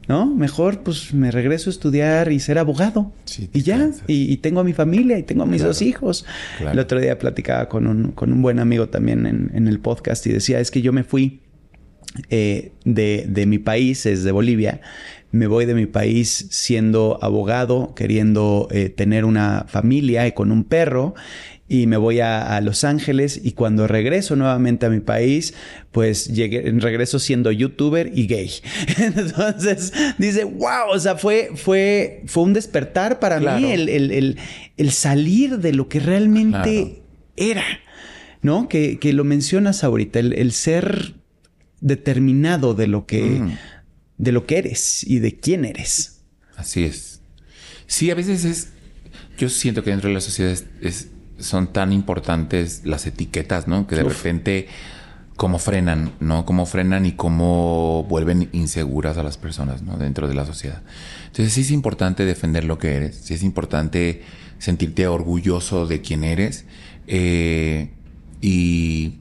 ¿No? Mejor pues me regreso a estudiar y ser abogado. y ya. Y, tengo a mi familia y tengo a mis dos hijos. El otro día platicaba con un, con un buen amigo también en, el podcast y decía, es que yo me fui eh, de, de, mi país, es de Bolivia. Me voy de mi país siendo abogado, queriendo eh, tener una familia y con un perro y me voy a, Los Ángeles y cuando regreso nuevamente a mi país, pues llegué, regreso siendo youtuber y gay. Entonces dice, wow, o sea, fue, fue, fue un despertar para mí el, el, el, salir de lo que realmente era. ¿no? Que, que lo mencionas ahorita, el, ser determinado de lo que, mm. de lo que eres y de quién eres.
Así es. Sí, a veces es, yo siento que dentro de la sociedad es, son tan importantes las etiquetas, ¿no? Que de repente cómo frenan, ¿no? Cómo frenan y cómo vuelven inseguras a las personas, ¿no? Dentro de la sociedad. Entonces sí es importante defender lo que eres, sí es importante sentirte orgulloso de quién eres eh, y,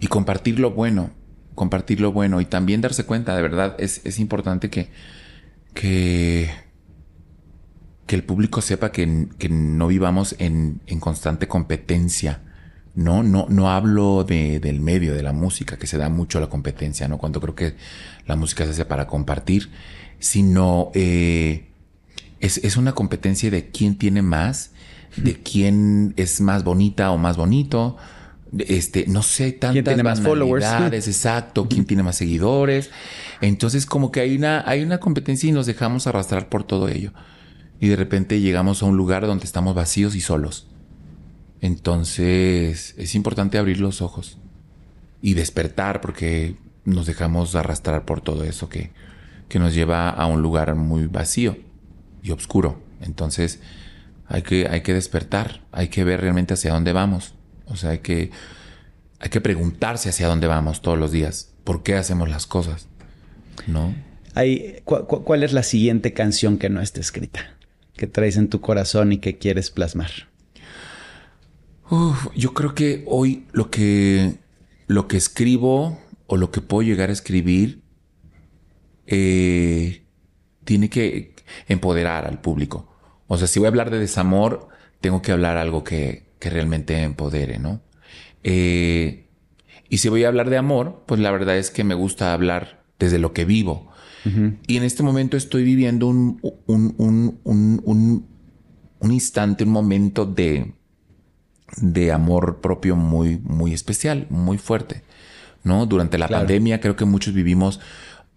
y compartir lo bueno, compartir lo bueno y también darse cuenta, de verdad, es, es importante que, que, que el público sepa que, que no vivamos en, en constante competencia no, no, no hablo de, del medio, de la música, que se da mucho la competencia, ¿no? Cuando creo que la música se hace para compartir, sino eh, es, es, una competencia de quién tiene más, de quién es más bonita o más bonito. Este, no sé, tantas ¿Quién tiene más followers? exacto, quién tiene más seguidores. Entonces, como que hay una, hay una competencia y nos dejamos arrastrar por todo ello. Y de repente llegamos a un lugar donde estamos vacíos y solos. Entonces es importante abrir los ojos y despertar porque nos dejamos arrastrar por todo eso que, que nos lleva a un lugar muy vacío y oscuro. Entonces hay que, hay que despertar, hay que ver realmente hacia dónde vamos. O sea, hay que, hay que preguntarse hacia dónde vamos todos los días. ¿Por qué hacemos las cosas? ¿No?
¿Cuál es la siguiente canción que no está escrita? Que traes en tu corazón y que quieres plasmar
yo creo que hoy lo que, lo que escribo o lo que puedo llegar a escribir eh, tiene que empoderar al público. O sea, si voy a hablar de desamor, tengo que hablar algo que, que realmente empodere, ¿no? Eh, y si voy a hablar de amor, pues la verdad es que me gusta hablar desde lo que vivo. Y en este momento estoy viviendo un, un, un, un, un instante, un momento de, de amor propio muy, muy especial, muy fuerte. ¿No? Durante la pandemia creo que muchos vivimos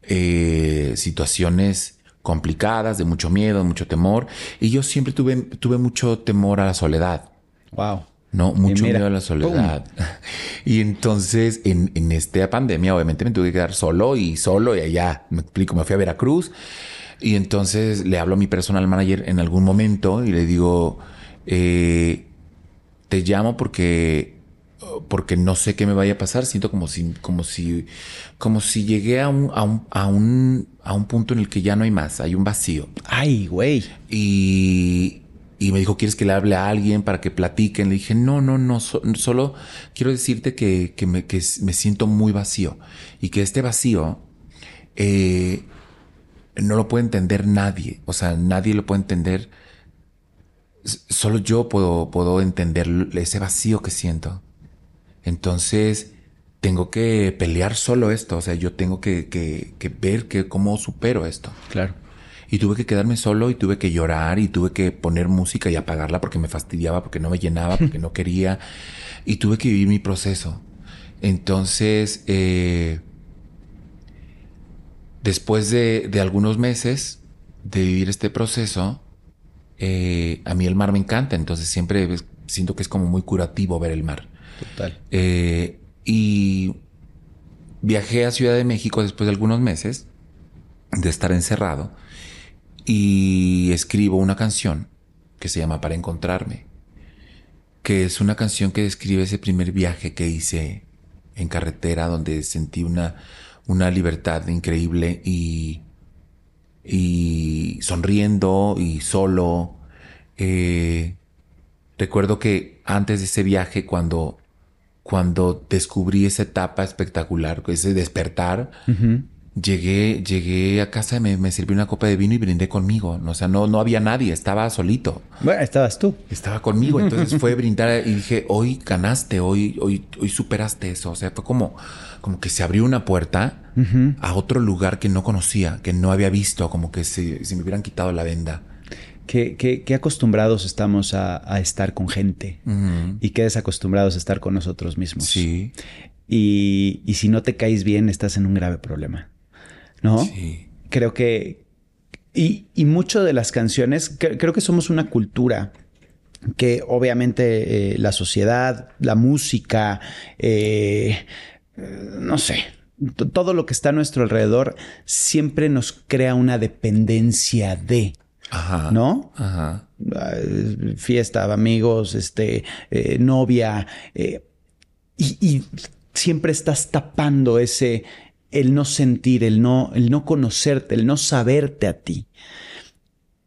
eh, situaciones complicadas, de mucho miedo, de mucho temor. Y yo siempre tuve, tuve mucho temor a la soledad.
Wow.
No, mucho miedo a la soledad. Y entonces, en, en esta pandemia, obviamente me tuve que quedar solo y solo y allá, me explico, me fui a Veracruz. Y entonces le hablo a mi personal manager en algún momento y le digo, eh, te llamo porque porque no sé qué me vaya a pasar, siento como si como si como si llegué a un a un a un, a un punto en el que ya no hay más, hay un vacío.
Ay, güey.
Y y me dijo, ¿quieres que le hable a alguien para que platiquen? Le dije, no, no, no, solo quiero decirte que, que, me, que me siento muy vacío y que este vacío eh, no lo puede entender nadie, o sea, nadie lo puede entender solo yo puedo, puedo entender ese vacío que siento. Entonces, tengo que pelear solo esto. O sea, yo tengo que, que, ver que cómo supero esto.
Claro.
Y tuve que quedarme solo y tuve que llorar y tuve que poner música y apagarla porque me fastidiaba, porque no me llenaba, porque no quería. Y tuve que vivir mi proceso. Entonces, eh, después de, de algunos meses de vivir este proceso, eh, a mí el mar me encanta, entonces siempre siento que es como muy curativo ver el mar.
Total.
Eh, y viajé a Ciudad de México después de algunos meses de estar encerrado y escribo una canción que se llama Para encontrarme, que es una canción que describe ese primer viaje que hice en carretera donde sentí una, una libertad increíble y y sonriendo y solo. Eh, recuerdo que antes de ese viaje, cuando, cuando descubrí esa etapa espectacular, ese despertar, llegué, llegué a casa, me, me serví una copa de vino y brindé conmigo. O sea, no, no había nadie, estaba solito.
Bueno, estabas tú.
Estaba conmigo. Entonces fue brindar y dije, hoy ganaste, hoy, hoy, hoy superaste eso. O sea, fue como, como que se abrió una puerta a otro lugar que no conocía, que no había visto, como que si, me hubieran quitado la venda.
Qué, qué, acostumbrados estamos a, estar con gente y qué desacostumbrados a estar con nosotros mismos.
Sí.
Y, y si no te caes bien, estás en un grave problema. ¿No? Sí. Creo que... Y, y mucho de las canciones, creo que somos una cultura que obviamente eh, la sociedad, la música, eh, no sé, todo lo que está a nuestro alrededor siempre nos crea una dependencia de. Ajá, ¿No? Ajá. Fiesta, amigos, este, eh, novia. y, y, siempre estás tapando ese, el no sentir, el no, el no conocerte, el no saberte a ti.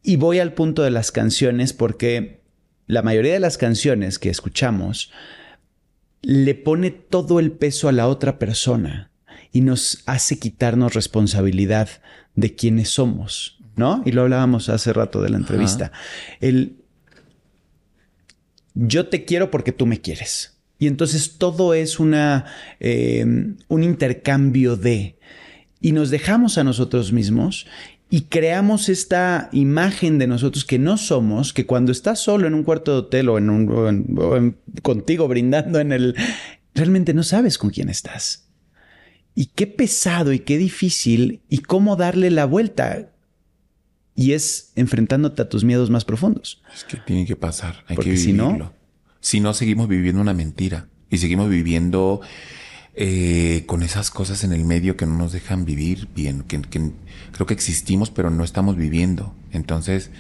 Y voy al punto de las canciones porque la mayoría de las canciones que escuchamos le pone todo el peso a la otra persona y nos hace quitarnos responsabilidad de quiénes somos, ¿no? Y lo hablábamos hace rato de la entrevista. El yo te quiero porque tú me quieres. Y entonces todo es una, eh, un intercambio de... Y nos dejamos a nosotros mismos y creamos esta imagen de nosotros que no somos, que cuando estás solo en un cuarto de hotel o, en un, contigo brindando en el, realmente no sabes con quién estás. Y qué pesado y qué difícil y cómo darle la vuelta. Y es enfrentándote a tus miedos más profundos.
Es que tiene que pasar, hay que vivirlo. Si no, si no seguimos viviendo una mentira y seguimos viviendo eh, con esas cosas en el medio que no nos dejan vivir bien, que, creo que existimos pero no estamos viviendo. Entonces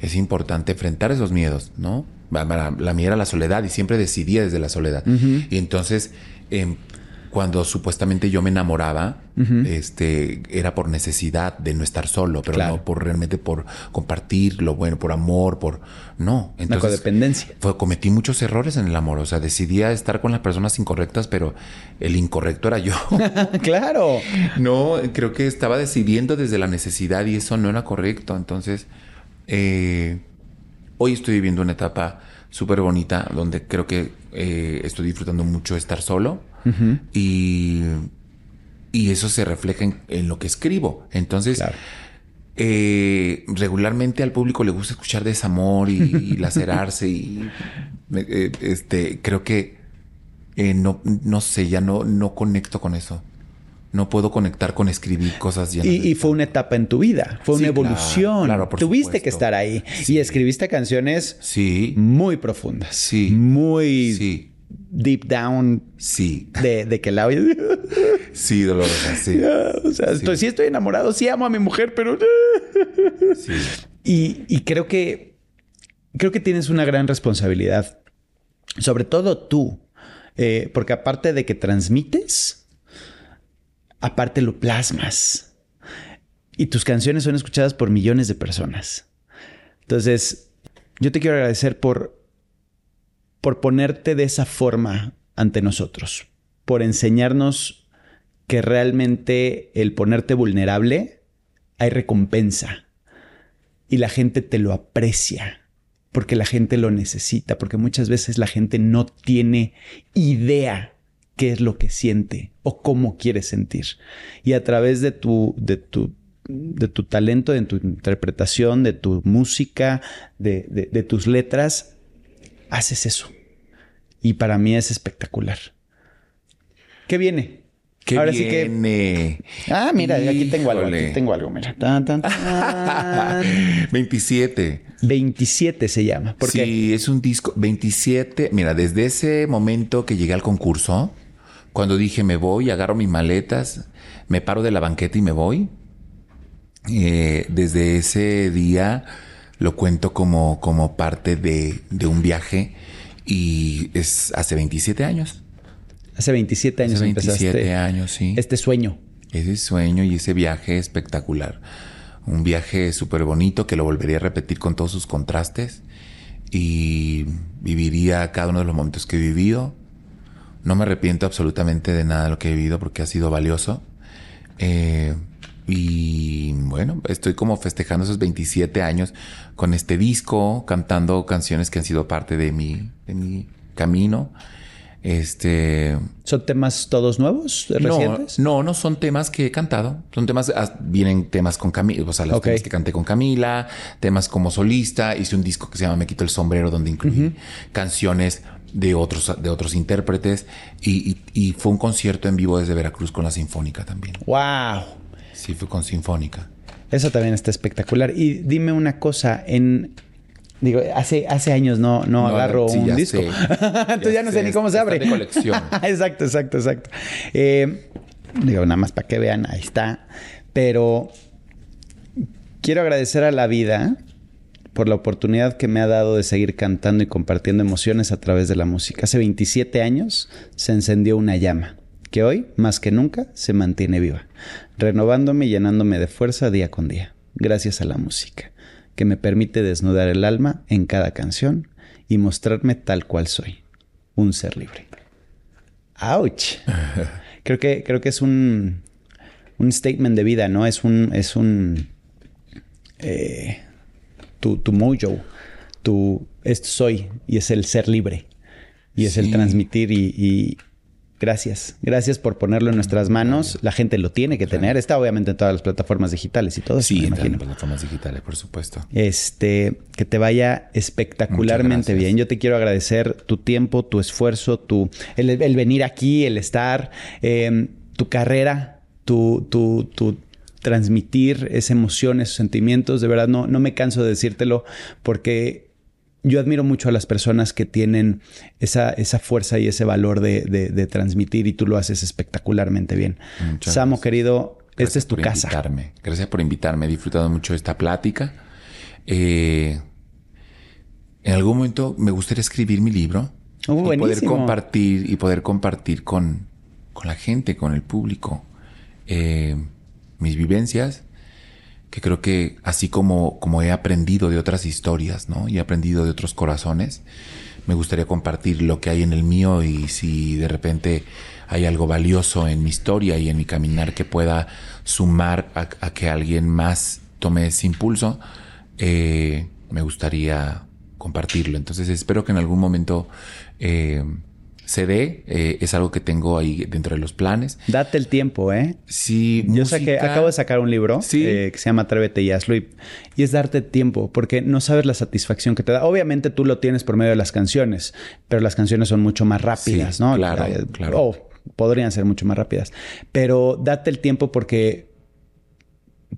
es importante enfrentar esos miedos, ¿no? La, la mía era la soledad y siempre decidía desde la soledad. Y entonces eh, cuando supuestamente yo me enamoraba, este, era por necesidad de no estar solo, pero no por realmente por compartir lo bueno, por amor, por no.
Entonces, La codependencia.
Fue, cometí muchos errores en el amor. O sea, decidía estar con las personas incorrectas, pero el incorrecto era yo.
claro.
No, creo que estaba decidiendo desde la necesidad y eso no era correcto. Entonces, eh, hoy estoy viviendo una etapa súper bonita donde creo que eh, estoy disfrutando mucho estar solo. Y, y, eso se refleja en, lo que escribo. Entonces, eh, regularmente al público le gusta escuchar desamor y, y lacerarse y eh, este, creo que no, no sé, ya no, no conecto con eso no puedo conectar con escribir cosas.
Y, y fue una etapa en tu vida, fue una evolución. Claro, Tuviste que estar ahí y escribiste canciones
sí.
muy profundas.
Sí.
Muy sí. deep down.
Sí.
De, de que la
Sí, dolorosa, sí.
o sea, sí. Estoy, sí estoy enamorado, sí amo a mi mujer, pero. sí. Y, y creo que. Creo que tienes una gran responsabilidad. Sobre todo tú. Eh, porque aparte de que transmites aparte lo plasmas. Y tus canciones son escuchadas por millones de personas. Entonces, yo te quiero agradecer por, por ponerte de esa forma ante nosotros, por enseñarnos que realmente el ponerte vulnerable hay recompensa y la gente te lo aprecia porque la gente lo necesita, porque muchas veces la gente no tiene idea qué es lo que siente o cómo quiere sentir. Y a través de tu, de tu, de tu talento, de tu interpretación, de tu música, de, de, tus letras, haces eso. Y para mí es espectacular. ¿Qué viene?
¿Qué Ahora sí que.
Ah, mira, aquí tengo algo. Aquí tengo algo, mira.
27.
27 se llama.
¿Por sí, es un disco. 27. Mira, desde ese momento que llegué al concurso, cuando dije me voy, agarro mis maletas, me paro de la banqueta y me voy. Eh, desde ese día lo cuento como, como parte de, un viaje y es hace 27 años.
Hace 27 años
hace 27 años, sí.
Este sueño.
Ese sueño y ese viaje espectacular. Un viaje súper bonito que lo volvería a repetir con todos sus contrastes y viviría cada uno de los momentos que he vivido no me arrepiento absolutamente de nada de lo que he vivido porque ha sido valioso. Eh, y bueno, estoy como festejando esos 27 años con este disco, cantando canciones que han sido parte de mi, de mi camino. Este.
¿Son temas todos nuevos, recientes?
No, no, son temas que he cantado. Son temas, ah, vienen temas con Camila, o sea, los temas que canté con Camila, temas como solista. Hice un disco que se llama Me quito el sombrero, donde incluí canciones de otros, de otros intérpretes y, y, fue un concierto en vivo desde Veracruz con la Sinfónica también.
¡Wow!
Sí, fue con Sinfónica.
Eso también está espectacular. Y dime una cosa, en Digo, hace, hace años no, no, agarro un disco. Entonces ya, no sé, ni cómo se abre.
De colección.
exacto, exacto, exacto. Eh, digo, nada más para que vean, ahí está. Pero quiero agradecer a la vida por la oportunidad que me ha dado de seguir cantando y compartiendo emociones a través de la música. Hace 27 años se encendió una llama que hoy, más que nunca, se mantiene viva, renovándome y llenándome de fuerza día con día, gracias a la música que me permite desnudar el alma en cada canción y mostrarme tal cual soy, un ser libre. ¡Auch! creo que, creo que es un, un statement de vida, ¿no? Es un, es un, eh, tu, tu mojo, tu, esto soy y es el ser libre y es el transmitir y, Gracias. Gracias por ponerlo en nuestras manos. La gente lo tiene que tener. Está obviamente en todas las plataformas digitales y todo.
Sí, en las plataformas digitales, por supuesto.
Este, que te vaya espectacularmente bien. Yo te quiero agradecer tu tiempo, tu esfuerzo, tu, el, venir aquí, el estar, em, tu carrera, tu, tu, tu transmitir esa emoción, esos sentimientos. De verdad, no, no me canso de decírtelo porque yo admiro mucho a las personas que tienen esa, esa fuerza y ese valor de, transmitir y tú lo haces espectacularmente bien. Samo, querido, esta es tu casa.
Invitarme. Gracias por invitarme. He disfrutado mucho esta plática. Eh, en algún momento me gustaría escribir mi libro
uh,
y poder compartir y poder compartir con, con la gente, con el público, eh, mis vivencias que creo que así como, como he aprendido de otras historias, ¿no? Y he aprendido de otros corazones, me gustaría compartir lo que hay en el mío y si de repente hay algo valioso en mi historia y en mi caminar que pueda sumar a, que alguien más tome ese impulso, eh, me gustaría compartirlo. Entonces espero que en algún momento eh, se dé, eh, es algo que tengo ahí dentro de los planes.
Date el tiempo, ¿eh?
Sí,
Yo sé que acabo de sacar un libro eh, que se llama Atrévete y hazlo y, es darte tiempo porque no sabes la satisfacción que te da. Obviamente tú lo tienes por medio de las canciones, pero las canciones son mucho más rápidas, ¿no?
Claro, eh, claro.
O podrían ser mucho más rápidas, pero date el tiempo porque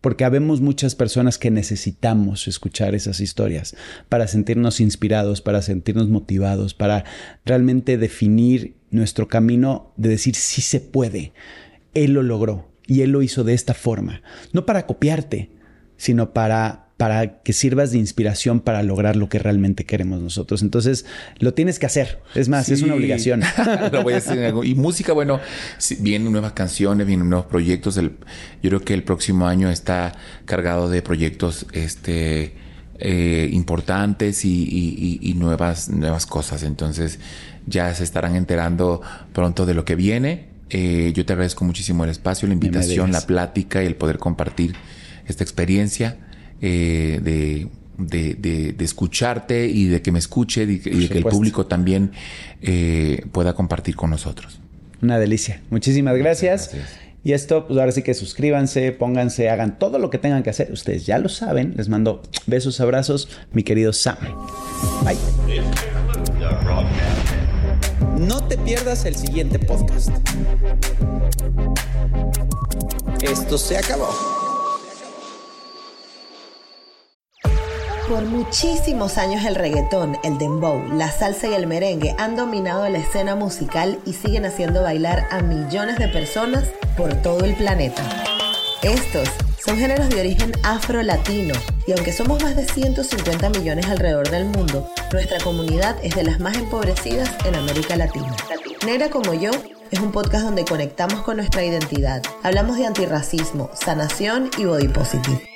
porque habemos muchas personas que necesitamos escuchar esas historias para sentirnos inspirados, para sentirnos motivados, para realmente definir nuestro camino de decir sí se puede. Él lo logró y él lo hizo de esta forma, no para copiarte, sino para para que sirvas de inspiración para lograr lo que realmente queremos nosotros. Entonces, lo tienes que hacer. Es más, es una obligación.
voy a. Y música, bueno, vienen nuevas canciones, vienen nuevos proyectos. yo creo que el próximo año está cargado de proyectos este, eh, importantes y, nuevas, nuevas cosas. Entonces, ya se estarán enterando pronto de lo que viene. Eh, yo te agradezco muchísimo el espacio, la invitación, la plática y el poder compartir esta experiencia. Eh, de, de, escucharte y de que me escuche y, de que el público también eh, pueda compartir con nosotros.
Una delicia. Muchísimas gracias. Y esto, pues ahora sí que suscríbanse, pónganse, hagan todo lo que tengan que hacer. Ustedes ya lo saben. Les mando besos, abrazos, mi querido Sam. Bye. No te pierdas el siguiente podcast. Esto se acabó.
Por muchísimos años el reggaetón, el dembow, la salsa y el merengue han dominado la escena musical y siguen haciendo bailar a millones de personas por todo el planeta. Estos son géneros de origen afro-latino y aunque somos más de 150 millones alrededor del mundo, nuestra comunidad es de las más empobrecidas en América Latina. Negra como yo es un podcast donde conectamos con nuestra identidad. Hablamos de antirracismo, sanación y body positive.